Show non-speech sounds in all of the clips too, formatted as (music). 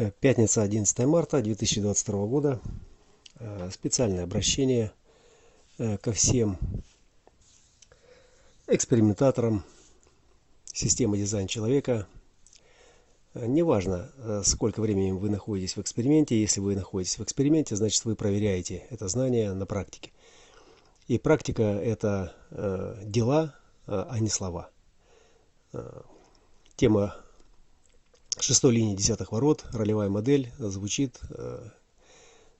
Э, пятница, 11 марта 2022 года. Э, специальное обращение э, ко всем экспериментаторам системы дизайн человека. Неважно, сколько времени вы находитесь в эксперименте. Если вы находитесь в эксперименте, значит вы проверяете это знание на практике. И практика – это дела, а не слова. Тема шестой линии десятых ворот ролевая модель звучит, э,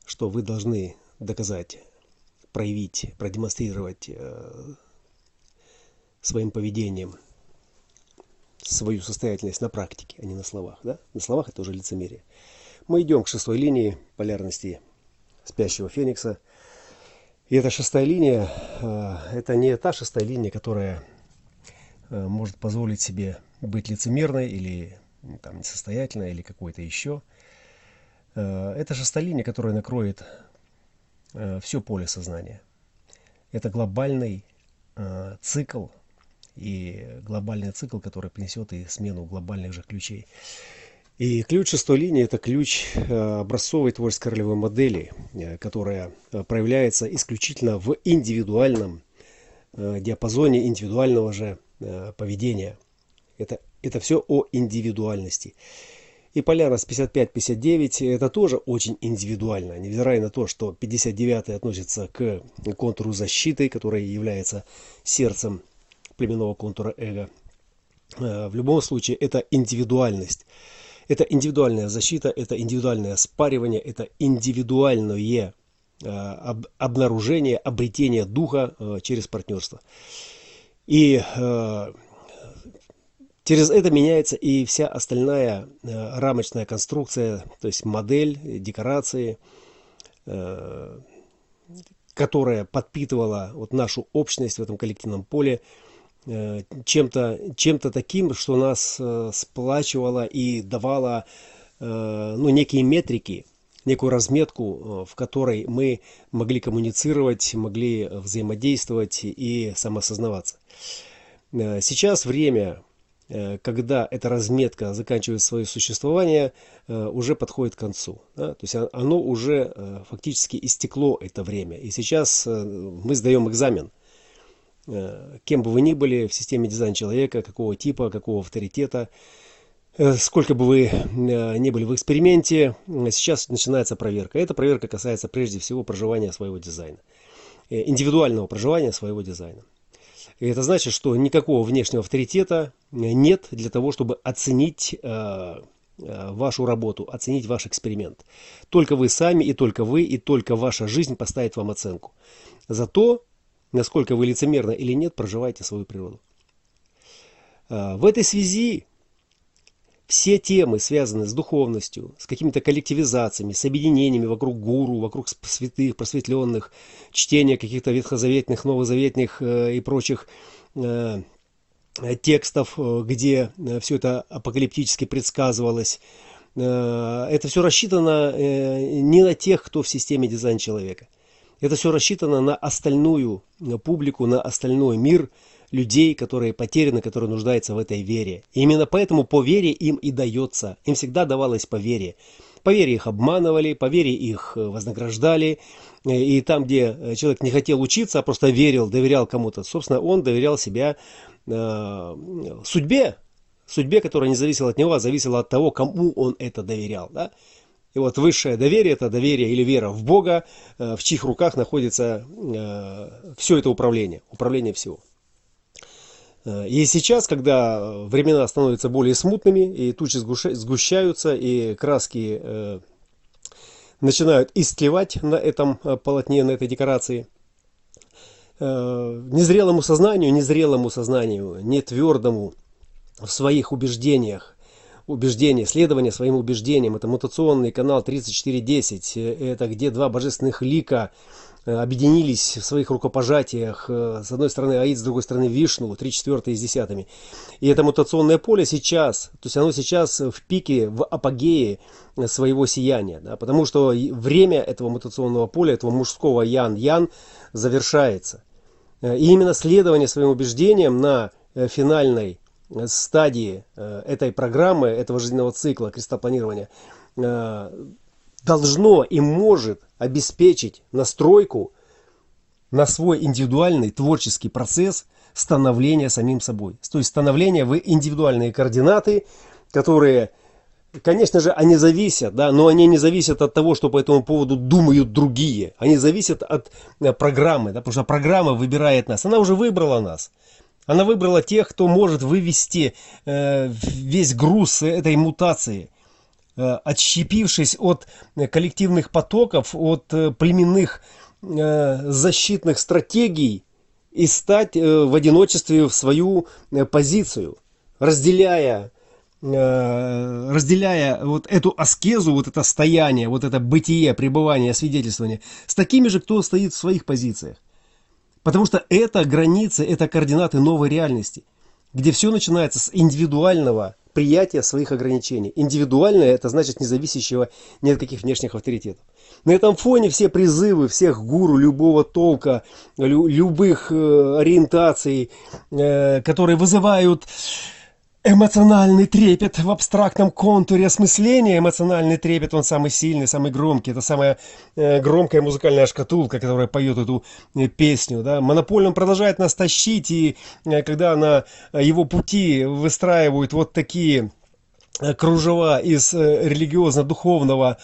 что вы должны доказать, проявить, продемонстрировать э, своим поведением свою состоятельность на практике, а не на словах. Да? На словах это уже лицемерие. Мы идем к шестой линии полярности спящего феникса. И эта шестая линия, э, это не та шестая линия, которая может позволить себе быть лицемерной или там, несостоятельное или какое-то еще. Э, это шестая которая накроет э, все поле сознания. Это глобальный э, цикл, и глобальный цикл, который принесет и смену глобальных же ключей. И ключ шестой линии – это ключ образцовой творческой ролевой модели, которая проявляется исключительно в индивидуальном диапазоне индивидуального же поведения. Это это все о индивидуальности. И полярность 55-59 это тоже очень индивидуально, невзирая на то, что 59 относится к контуру защиты, который является сердцем племенного контура эго. Э, в любом случае это индивидуальность. Это индивидуальная защита, это индивидуальное спаривание, это индивидуальное э, обнаружение, обретение духа э, через партнерство. И Через это меняется и вся остальная э, рамочная конструкция, то есть модель, декорации, э, которая подпитывала вот нашу общность в этом коллективном поле э, чем-то чем таким, что нас сплачивало и давало ну, некие метрики, некую разметку, в которой мы могли коммуницировать, могли взаимодействовать и самосознаваться. Сейчас время когда эта разметка заканчивает свое существование, э, уже подходит к концу. То есть оно уже э, фактически истекло это время. И сейчас мы сдаем экзамен. Кем бы вы ни были в системе дизайн человека, какого типа, какого авторитета, сколько бы вы ни были в эксперименте, сейчас начинается проверка. Эта проверка касается прежде всего проживания своего дизайна, индивидуального проживания своего дизайна. Это значит, что никакого внешнего авторитета нет для того, чтобы оценить э, э, вашу работу, оценить ваш эксперимент. Только вы сами, и только вы, и только ваша жизнь поставит вам оценку. За то, насколько вы лицемерно или нет, проживаете свою природу. Э, в этой связи все темы, связанные с духовностью, с какими-то коллективизациями, с объединениями вокруг гуру, вокруг святых, просветленных, чтения каких-то ветхозаветных, новозаветных э, и прочих э, текстов, э, где э, все это апокалиптически предсказывалось, э, это все рассчитано не на тех, кто в системе дизайн человека. Это все рассчитано на остальную публику, на остальной мир – людей, которые потеряны, которые нуждаются в этой вере. И именно поэтому по вере им и дается. Им всегда давалось по вере. По вере их обманывали, по вере их э, вознаграждали. Э, и там, где э, человек не хотел учиться, а просто верил, доверял кому-то, собственно, он доверял себя э, судьбе, судьбе, которая не зависела от него, а зависела от того, кому он это доверял. Да? И вот высшее доверие, это доверие или вера в Бога, в чьих руках находится все это управление, управление всего. Э, и сейчас, когда времена становятся более смутными, и тучи сгущаются, и краски э, начинают истлевать на этом э, полотне, на этой декорации, незрелому сознанию, незрелому сознанию, не твердому в своих убеждениях, убеждения, следование своим убеждениям. Это мутационный канал 3410. Это где два божественных лика Э, объединились в своих рукопожатиях. Э, с одной стороны Аид, с другой стороны Вишну, три четвертые с десятыми. И это мутационное поле сейчас, то есть оно сейчас в пике, в апогее своего сияния. Да, потому что время этого мутационного поля, этого мужского ян-ян завершается. Э, и именно следование своим убеждениям на финальной стадии этой программы, этого жизненного цикла крестопланирования, должно и может обеспечить настройку на свой индивидуальный творческий процесс становления самим собой. То есть становления в индивидуальные координаты, которые, конечно же, они зависят, да, но они не зависят от того, что по этому поводу думают другие. Они зависят от э, программы, да, потому что программа выбирает нас. Она уже выбрала нас. Она выбрала тех, кто может вывести э, весь груз этой мутации, э, отщепившись от коллективных потоков, от э, племенных Э, защитных стратегий и стать э, в одиночестве в свою э, позицию, разделяя разделяя вот эту аскезу, вот это стояние, вот это бытие, пребывание, свидетельствование, с такими же, кто стоит в своих позициях. Потому что это границы, это координаты новой реальности, где все начинается с индивидуального приятия своих ограничений. Индивидуальное – это значит независящего ни от каких внешних авторитетов. На этом фоне все призывы всех гуру любого толка, любых э, ориентаций, э, которые вызывают эмоциональный трепет в абстрактном контуре осмысления. Эмоциональный трепет, он самый сильный, самый громкий. Это самая э, громкая музыкальная шкатулка, которая поет эту песню. Да? Монополь, он продолжает нас тащить, и когда на его пути выстраивают вот такие кружева из религиозно-духовного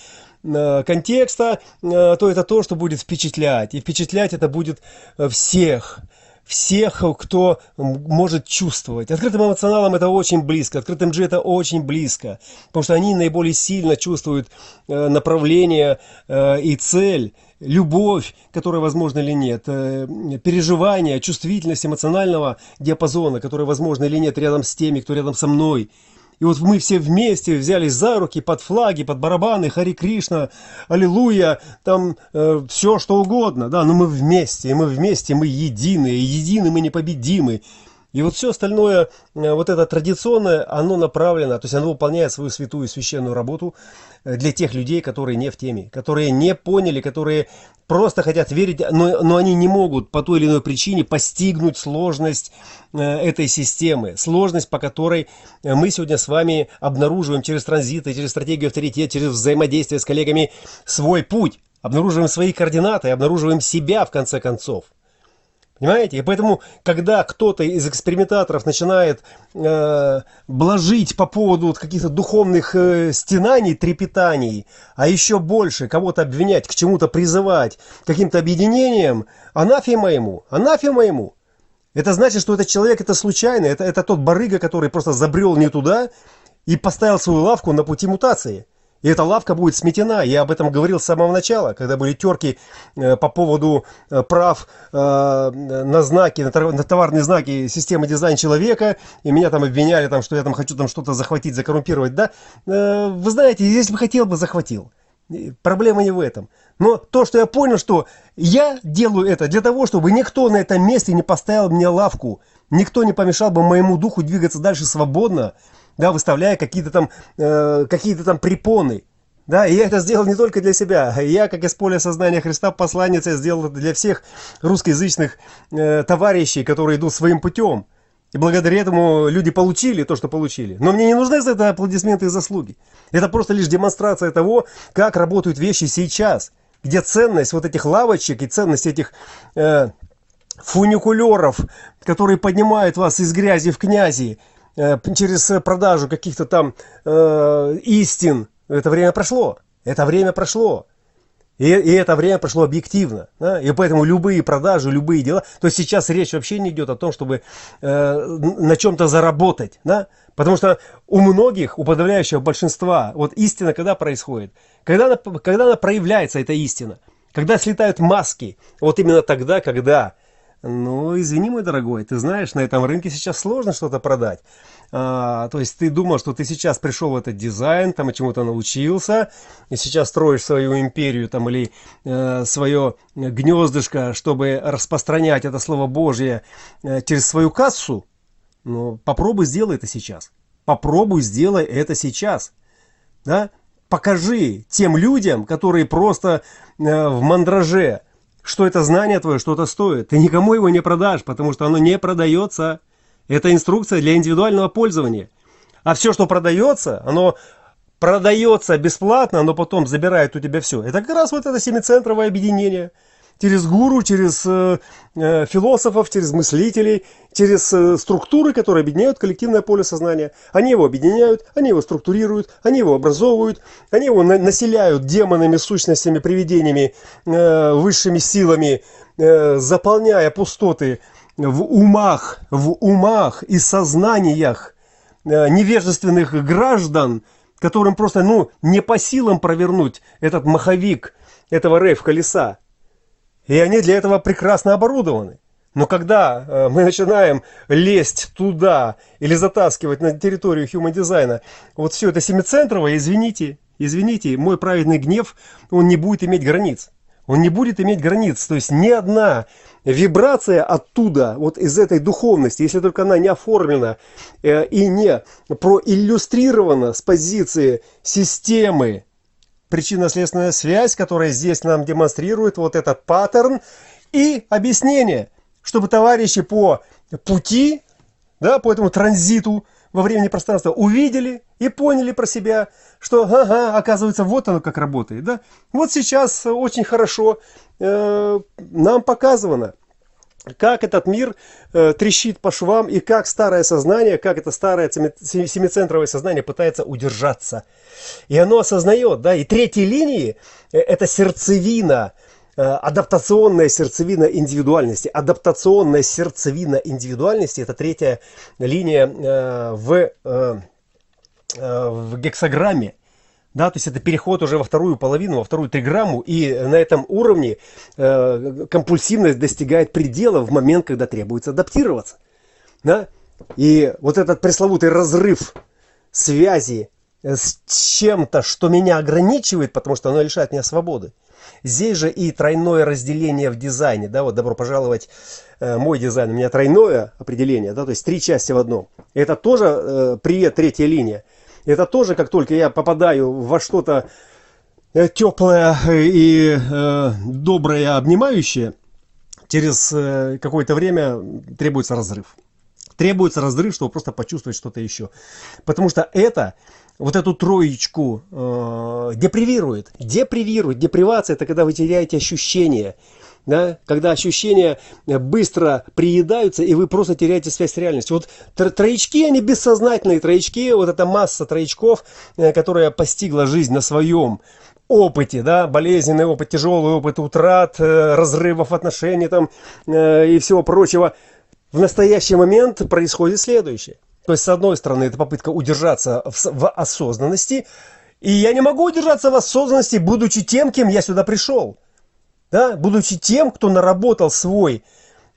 Э, контекста, э, то это то, что будет впечатлять. И впечатлять это будет э, всех всех, кто может чувствовать. Открытым эмоционалам это очень близко, открытым G это очень близко, потому что они наиболее сильно чувствуют направление и цель, любовь, которая возможна или нет, переживание, чувствительность эмоционального диапазона, которая возможна или нет рядом с теми, кто рядом со мной. И вот мы все вместе взялись за руки под флаги, под барабаны, Хари Кришна, Аллилуйя, там э, все что угодно, да, но мы вместе, и мы вместе, мы едины, едины мы непобедимы. И вот все остальное, э, вот это традиционное, оно направлено, то есть оно выполняет свою святую священную работу э, для тех людей, которые не в теме, которые не поняли, которые просто хотят верить, но, но они не могут по той или иной причине постигнуть сложность э, этой системы, сложность, по которой мы сегодня с вами обнаруживаем через транзиты, через стратегию авторитет, через взаимодействие с коллегами свой путь, обнаруживаем свои координаты, обнаруживаем себя в конце концов. Понимаете? И поэтому, когда кто-то из экспериментаторов начинает э, блажить по поводу вот каких-то духовных э, стенаний, трепетаний, а еще больше кого-то обвинять, к чему-то призывать, каким-то объединением, анафема ему, анафема ему. Это значит, что этот человек это случайно, это, это тот барыга, который просто забрел не туда и поставил свою лавку на пути мутации. И эта лавка будет сметена. Я об этом говорил с самого начала, когда были терки э, по поводу э, прав э, на знаки, на товарные знаки системы дизайн человека. И меня там обвиняли, там, что я там хочу там что-то захватить, закоррумпировать. Да? Вы знаете, если бы хотел бы, захватил. Проблема не в этом. Но то, что я понял, что я делаю это для того, чтобы никто на этом месте не поставил мне лавку. Никто не помешал бы моему духу двигаться дальше свободно да, выставляя какие-то там, э, какие-то там препоны. Да, и я это сделал не только для себя. Я, как из поля сознания Христа, посланец, я сделал это для всех русскоязычных э, товарищей, которые идут своим путем. И благодаря этому люди получили то, что получили. Но мне не нужны за это аплодисменты и заслуги. Это просто лишь демонстрация того, как работают вещи сейчас. Где ценность вот этих лавочек и ценность этих э, фуникулеров, которые поднимают вас из грязи в князи, через продажу каких-то там э, истин. Это время прошло. Это время прошло. И, и это время прошло объективно. Да? И поэтому любые продажи, любые дела. То есть сейчас речь вообще не идет о том, чтобы э, на чем-то заработать. Да? Потому что у многих, у подавляющего большинства, вот истина когда происходит? Когда она, когда она проявляется, эта истина. Когда слетают маски. Вот именно тогда, когда ну, извини, мой дорогой, ты знаешь, на этом рынке сейчас сложно что-то продать. А, то есть ты думал, что ты сейчас пришел в этот дизайн, там чему-то научился, и сейчас строишь свою империю там или э, свое гнездышко, чтобы распространять это Слово Божье э, через свою кассу. Ну, попробуй сделай это сейчас. Попробуй сделай это сейчас. Да? Покажи тем людям, которые просто э, в мандраже, что это знание твое что-то стоит. Ты никому его не продашь, потому что оно не продается. Это инструкция для индивидуального пользования. А все, что продается, оно продается бесплатно, но потом забирает у тебя все. Это как раз вот это семицентровое объединение – через гуру, через э, э, философов, через мыслителей, через э, структуры, которые объединяют коллективное поле сознания. Они его объединяют, они его структурируют, они его образовывают, они его на населяют демонами, сущностями, привидениями, э, высшими силами, э, заполняя пустоты в умах, в умах и сознаниях э, невежественных граждан, которым просто ну, не по силам провернуть этот маховик этого рейв-колеса. И они для этого прекрасно оборудованы. Но когда э, мы начинаем лезть туда или затаскивать на территорию human дизайна вот все это семицентровое, извините, извините, мой праведный гнев, он не будет иметь границ. Он не будет иметь границ. То есть ни одна вибрация оттуда, вот из этой духовности, если только она не оформлена э, и не проиллюстрирована с позиции системы причинно-следственная связь, которая здесь нам демонстрирует вот этот паттерн и объяснение, чтобы товарищи по пути, да, по этому транзиту во времени пространства увидели и поняли про себя, что, ага, оказывается, вот оно как работает, да. Вот сейчас очень хорошо э, нам показано – как этот мир э, трещит по швам и как старое сознание, как это старое семицентровое сознание пытается удержаться. И оно осознает, да, и третьей линии э, это сердцевина, э, адаптационная сердцевина индивидуальности. Адаптационная сердцевина индивидуальности это третья линия э, в, э, э в гексограмме да, то есть это переход уже во вторую половину, во вторую триграмму, и на этом уровне э, компульсивность достигает предела в момент, когда требуется адаптироваться. Да? И вот этот пресловутый разрыв связи с чем-то, что меня ограничивает, потому что оно лишает меня свободы. Здесь же и тройное разделение в дизайне, да, вот добро пожаловать э, мой дизайн, у меня тройное определение, да, то есть три части в одном. Это тоже э, привет, третья линия. Это тоже, как только я попадаю во что-то э, теплое и э, доброе, обнимающее, через э, какое-то время требуется разрыв. Требуется разрыв, чтобы просто почувствовать что-то еще. Потому что это, вот эту троечку э, депривирует. Депривирует. Депривация – это когда вы теряете ощущение да, когда ощущения э, быстро приедаются, и вы просто теряете связь с реальностью. Вот троечки, они бессознательные троечки, вот эта масса троечков, э, которая постигла жизнь на своем опыте, да, болезненный опыт, тяжелый опыт утрат, э, разрывов отношений там и всего прочего, в настоящий момент происходит следующее. То есть, с одной стороны, это попытка удержаться в, в осознанности, и я не могу удержаться в осознанности, будучи тем, кем я сюда пришел да, будучи тем, кто наработал свой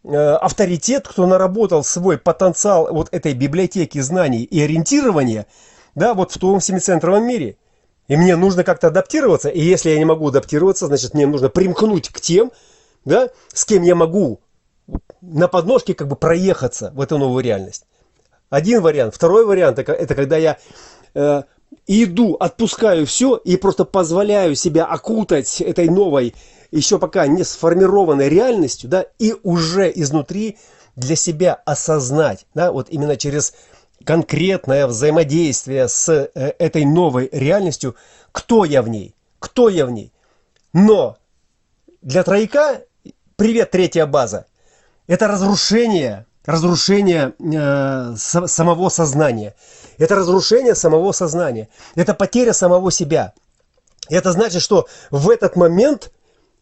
э, авторитет, кто наработал свой потенциал вот этой библиотеки знаний и ориентирования, да, вот в том семицентровом мире. И мне нужно как-то адаптироваться, и если я не могу адаптироваться, значит мне нужно примкнуть к тем, да, с кем я могу на подножке как бы проехаться в эту новую реальность. Один вариант. Второй вариант это, когда я э, иду, отпускаю все и просто позволяю себя окутать этой новой еще пока не сформированной реальностью, да, и уже изнутри для себя осознать, да, вот именно через конкретное взаимодействие с э, этой новой реальностью, кто я в ней, кто я в ней. Но для трояка, привет, третья база, это разрушение, разрушение э, самого сознания. Это разрушение самого сознания. Это потеря самого себя. Это значит, что в этот момент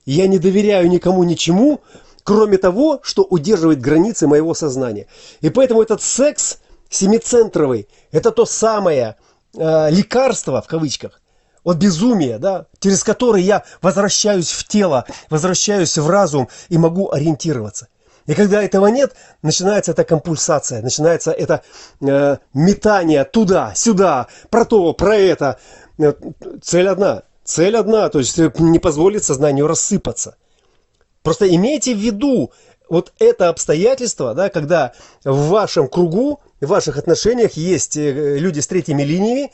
я не доверяю никому ничему, кроме того, что удерживает границы моего сознания. И поэтому этот секс семицентровый – это то самое э, лекарство, в кавычках, от безумия, да, через которое я возвращаюсь в тело, возвращаюсь в разум и могу ориентироваться. И когда этого нет, начинается эта компульсация, начинается это э, метание туда, сюда, про то, про это. Э, цель одна – Цель одна, то есть не позволит сознанию рассыпаться. Просто имейте в виду вот это обстоятельство, да, когда в вашем кругу, в ваших отношениях есть э, люди с третьими линиями,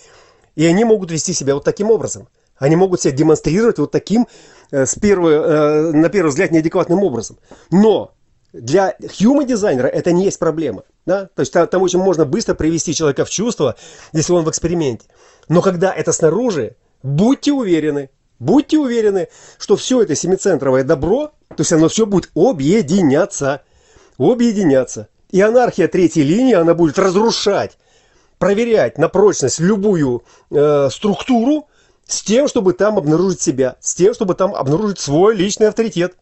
и они могут вести себя вот таким образом. Они могут себя демонстрировать вот таким, э, с первого, э, на первый взгляд, неадекватным образом. Но для human дизайнера это не есть проблема. Да? То есть там очень можно быстро привести человека в чувство, если он в эксперименте. Но когда это снаружи, будьте уверены, будьте уверены, что все это семицентровое добро, то есть оно все будет объединяться. Объединяться. И анархия третьей линии, она будет разрушать, проверять на прочность любую э, структуру с тем, чтобы там обнаружить себя, с тем, чтобы там обнаружить свой личный авторитет.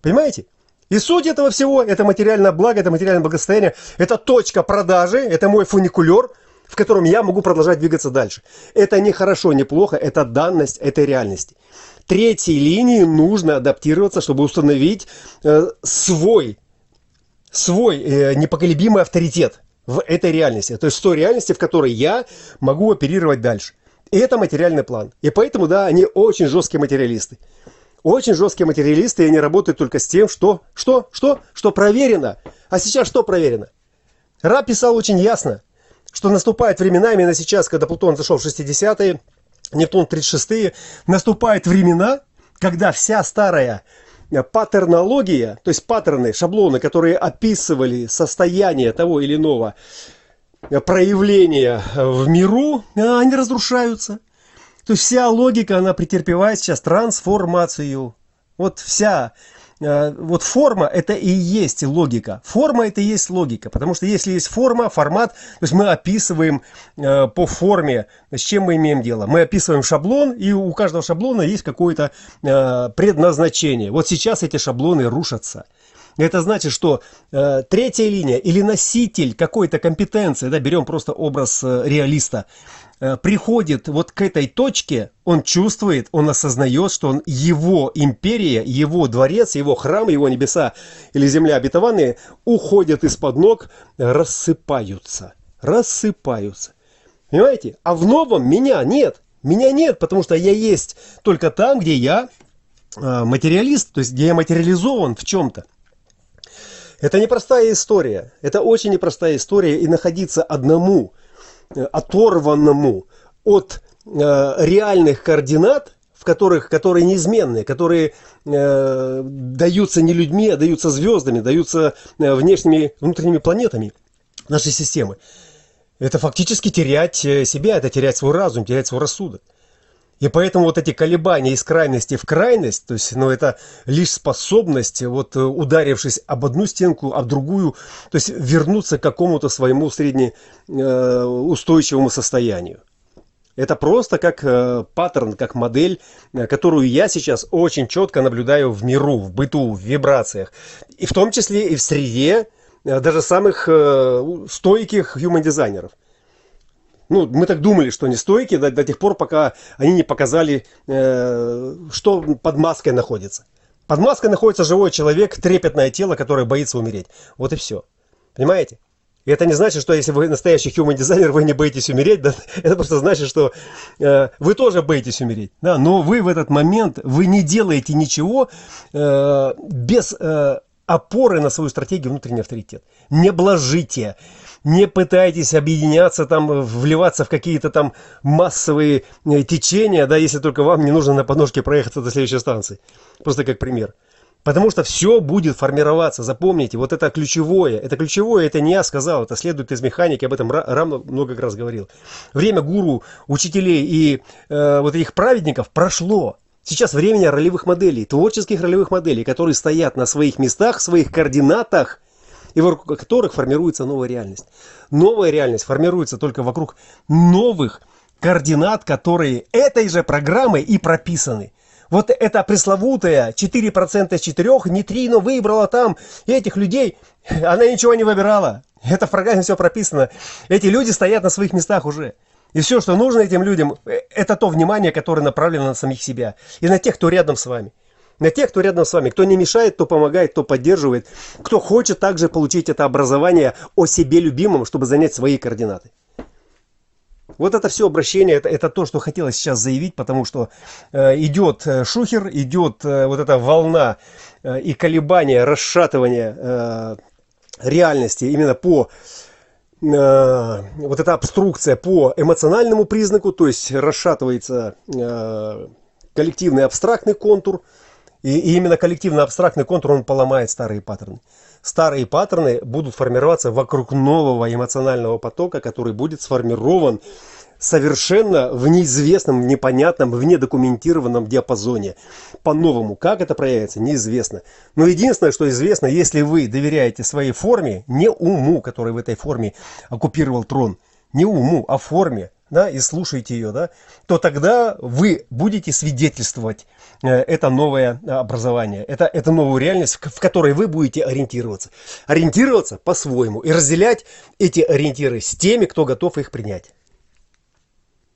Понимаете? И суть этого всего – это материальное благо, это материальное благосостояние, это точка продажи, это мой фуникулер, в котором я могу продолжать двигаться дальше. Это не хорошо, не плохо, это данность этой реальности. Третьей линии нужно адаптироваться, чтобы установить э, свой, свой э, непоколебимый авторитет в этой реальности. То есть в той реальности, в которой я могу оперировать дальше. И это материальный план. И поэтому, да, они очень жесткие материалисты. Очень жесткие материалисты, и они работают только с тем, что, что, что, что проверено. А сейчас что проверено? Ра писал очень ясно, что наступают времена, именно сейчас, когда Плутон зашел в 60-е, Нептун 36-е, наступают времена, когда вся старая паттернология, то есть паттерны, шаблоны, которые описывали состояние того или иного проявления в миру, они разрушаются. То есть вся логика, она претерпевает сейчас трансформацию. Вот вся э, вот форма это и есть логика. Форма это и есть логика. Потому что если есть форма, формат, то есть мы описываем э, по форме, с чем мы имеем дело. Мы описываем шаблон, и у каждого шаблона есть какое-то э, предназначение. Вот сейчас эти шаблоны рушатся. Это значит, что э, третья линия или носитель какой-то компетенции, да, берем просто образ э, реалиста, Э, приходит вот к этой точке, он чувствует, он осознает, что он, его империя, его дворец, его храм, его небеса или земля обетованные уходят из-под ног, рассыпаются. Рассыпаются. Понимаете? А в новом меня нет. Меня нет, потому что я есть только там, где я э, материалист, то есть где я материализован в чем-то. Это непростая история. Это очень непростая история. И находиться одному – Э, оторванному от э, реальных координат, в которых, которые неизменные, которые э, даются не людьми, а даются звездами, даются э, внешними, внутренними планетами нашей системы. Это фактически терять себя, это терять свой разум, терять свой рассудок. И поэтому вот эти колебания из крайности в крайность, то есть, ну, это лишь способность, вот ударившись об одну стенку, об другую, то есть вернуться к какому-то своему среднеустойчивому состоянию. Это просто как э, паттерн, как модель, э, которую я сейчас очень четко наблюдаю в миру, в быту, в вибрациях. И в том числе и в среде э, даже самых э, стойких human-дизайнеров ну, мы так думали, что они стойкие до, до тех пор, пока они не показали, э, что под маской находится. Под маской находится живой человек, трепетное тело, которое боится умереть. Вот и все. Понимаете? И это не значит, что если вы настоящий human дизайнер, вы не боитесь умереть. Да? (laughs) Это просто значит, что э, вы тоже боитесь умереть. Да? Но вы в этот момент, вы не делаете ничего э, без э, опоры на свою стратегию внутренний авторитет. Не блажите не пытайтесь объединяться, там, вливаться в какие-то там массовые э, течения, да, если только вам не нужно на подножке проехаться до следующей станции. Просто как пример. Потому что все будет формироваться, запомните, вот это ключевое, это ключевое, это не я сказал, это следует из механики, об этом Рам много раз говорил. Время гуру, учителей и э, вот этих праведников прошло. Сейчас время ролевых моделей, творческих ролевых моделей, которые стоят на своих местах, своих координатах, и вокруг которых формируется новая реальность. Новая реальность формируется только вокруг новых координат, которые этой же программой и прописаны. Вот эта пресловутая 4% из 4 нейтрино выбрала там этих людей, она ничего не выбирала. Это в программе все прописано. Эти люди стоят на своих местах уже. И все, что нужно этим людям, э, это то внимание, которое направлено на самих себя и на тех, кто рядом с вами на тех, кто рядом с вами, кто не мешает, кто помогает, кто поддерживает, кто хочет также получить это образование о себе любимом, чтобы занять свои координаты. Вот это все обращение, это, это то, что хотелось сейчас заявить, потому что э, идет э, шухер, идет э, вот эта волна э, и колебания, расшатывания э, реальности именно по э, вот эта обструкция по эмоциональному признаку, то есть расшатывается э, коллективный абстрактный контур, и, и именно коллективно-абстрактный контур, он поломает старые паттерны. старые паттерны будут формироваться вокруг нового эмоционального потока, который будет сформирован совершенно в неизвестном, непонятном, в недокументированном диапазоне. По-новому. Как это проявится, неизвестно. Но единственное, что известно, если вы доверяете своей форме, не уму, который в этой форме оккупировал трон, не уму, а форме, да, и слушаете ее, да, то тогда вы будете свидетельствовать э, это новое образование, это, это новую реальность, в которой вы будете ориентироваться. Ориентироваться по-своему и разделять эти ориентиры с теми, кто готов их принять.